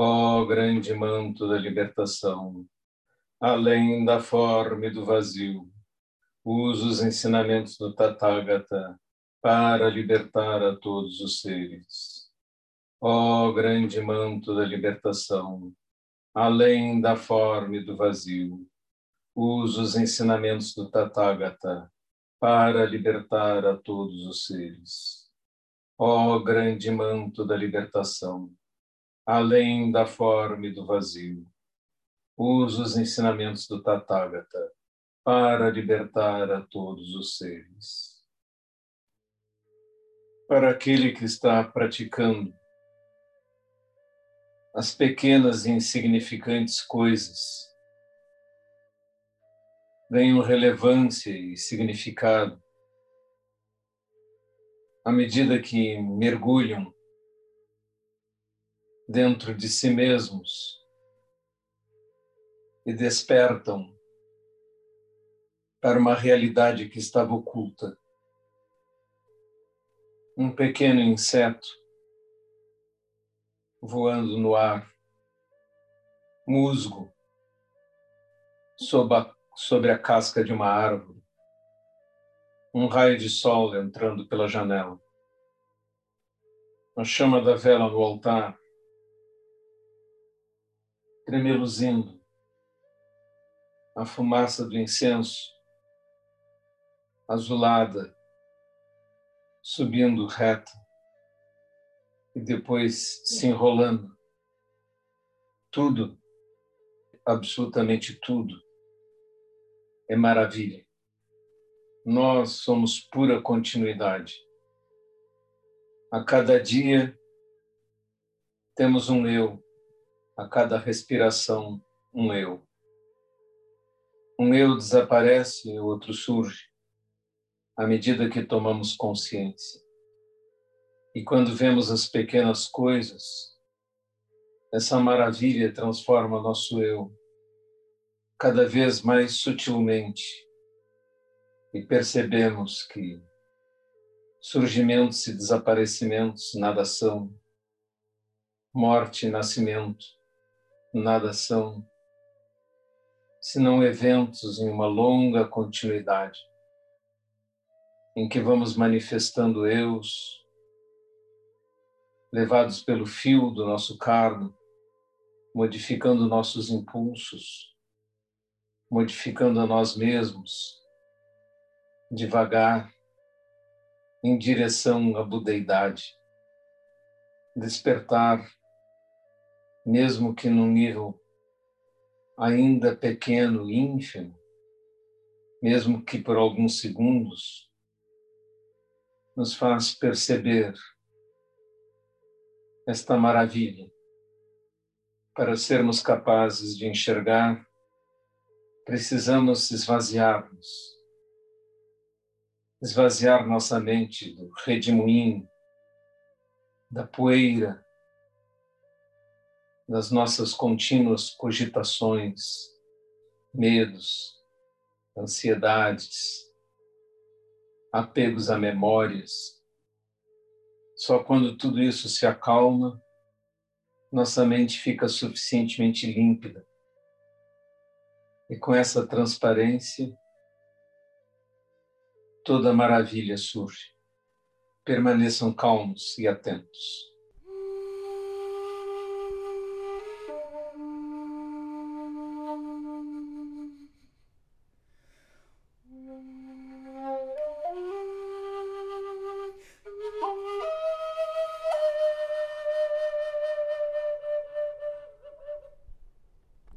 Ó grande manto da libertação, além da forma e do vazio, usa os ensinamentos do Tathagata para libertar a todos os seres. Ó grande manto da libertação, além da forma e do vazio, usa os ensinamentos do Tathagata para libertar a todos os seres. Ó grande manto da libertação, além da forma e do vazio, usa os ensinamentos do Tathagata para libertar a todos os seres. Para aquele que está praticando as pequenas e insignificantes coisas ganham relevância e significado à medida que mergulham dentro de si mesmos e despertam para uma realidade que estava oculta. Um pequeno inseto voando no ar, musgo sob a, sobre a casca de uma árvore, um raio de sol entrando pela janela, a chama da vela no altar, tremeluzindo, a fumaça do incenso, azulada, subindo reta e depois se enrolando. Tudo, absolutamente tudo, é maravilha. Nós somos pura continuidade. A cada dia temos um eu, a cada respiração, um eu. Um eu desaparece e o outro surge à medida que tomamos consciência. E quando vemos as pequenas coisas, essa maravilha transforma nosso eu cada vez mais sutilmente e percebemos que surgimentos e desaparecimentos nada são, morte e nascimento nada são, senão eventos em uma longa continuidade em que vamos manifestando eus, levados pelo fio do nosso carno, modificando nossos impulsos, modificando a nós mesmos, devagar, em direção à budeidade, despertar, mesmo que num nível ainda pequeno, ínfimo, mesmo que por alguns segundos, nos faz perceber esta maravilha. Para sermos capazes de enxergar, precisamos esvaziar-nos, esvaziar nossa mente do redemoinho, da poeira, das nossas contínuas cogitações, medos, ansiedades, apegos a memórias. Só quando tudo isso se acalma, nossa mente fica suficientemente límpida. E com essa transparência, toda maravilha surge. Permaneçam calmos e atentos.